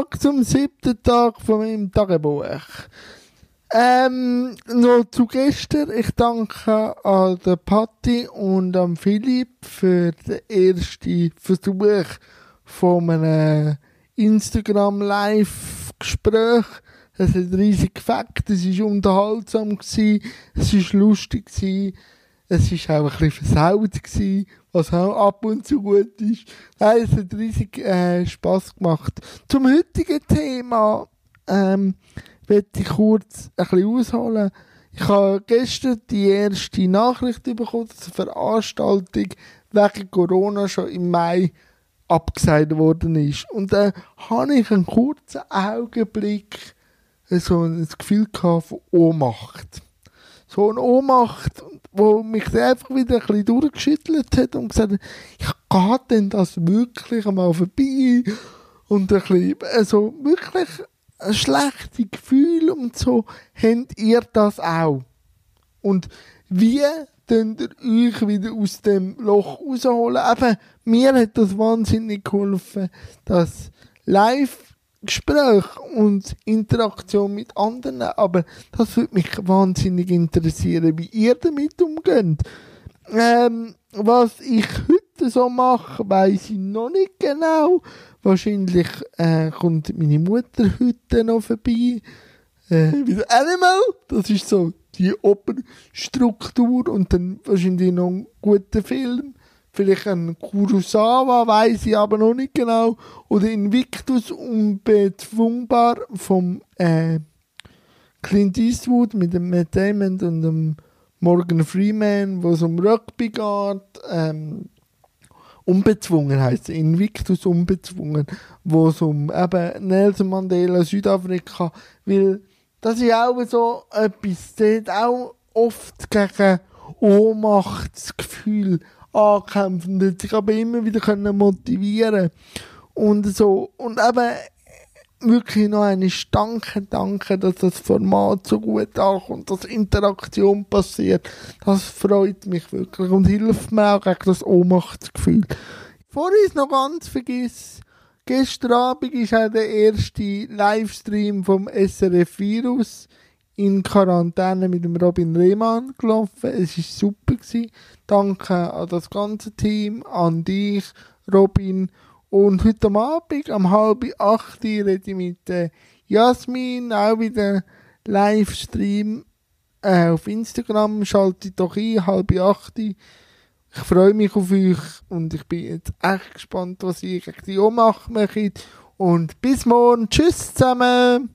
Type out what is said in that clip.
Tag zum siebten Tag von meinem Tagebuch. Ähm, noch zu gestern. Ich danke an der Patti und am Philipp für den ersten Versuch von einem Instagram Live-Gespräch. Es hat riesig gefällt, es war unterhaltsam, es war lustig, es war auch ein bisschen versaut, was auch ab und zu gut ist. Nein, es hat riesig äh, Spass gemacht. Zum heutigen Thema ähm, möchte ich kurz ein bisschen ausholen. Ich habe gestern die erste Nachricht bekommen, dass eine Veranstaltung wegen Corona schon im Mai abgesagt worden ist. Und dann habe ich einen kurzen Augenblick so ein Gefühl von Ohnmacht. So eine Ohnmacht, wo mich einfach wieder ein bisschen durchgeschüttelt hat und gesagt hat, ich gehe denn das wirklich einmal vorbei? Und ein bisschen, also wirklich ein schlechtes Gefühl und so, habt ihr das auch? Und wie könnt ihr euch wieder aus dem Loch rausholen? Eben, mir hat das wahnsinnig geholfen, das Live-Gespräch und Interaktion mit anderen, aber das würde mich wahnsinnig interessieren, wie ihr damit umgeht. Ähm, was ich heute so mache, weiß ich noch nicht genau. Wahrscheinlich äh, kommt meine Mutter heute noch vorbei. Äh, wieder Animal, das ist so die Opernstruktur und dann wahrscheinlich noch ein guter Film. Vielleicht ein Kurosawa, weiß ich aber noch nicht genau. Oder Invictus unbezwungbar vom äh, Clint Eastwood mit dem Matt Damon und dem Morgan Freeman, wo es um Rugby geht. Ähm, unbezwungen heißt Invictus unbezwungen, wo es um eben Nelson Mandela, Südafrika, weil das ist auch so etwas, das auch oft gegen Ohnmachtsgefühl ankämpfen, und sich aber immer wieder können motivieren und so, und eben wirklich noch eine Danke, danke, dass das Format so gut ankommt, dass Interaktion passiert. Das freut mich wirklich und hilft mir auch gegen das Ohnmachtsgefühl. Bevor ich noch ganz vergiss, gestern Abend ist auch der erste Livestream vom SRF Virus in Quarantäne mit dem Robin Rehmann gelaufen. Es war super. Gewesen. Danke an das ganze Team, an dich, Robin und heute am Abend, um halb acht, rede ich mit äh, Jasmin, auch wieder Livestream äh, auf Instagram. Schaltet doch ein, halb acht. Ich freue mich auf euch und ich bin jetzt echt gespannt, was ihr gegen die Ohnmacht macht. Und bis morgen. Tschüss zusammen.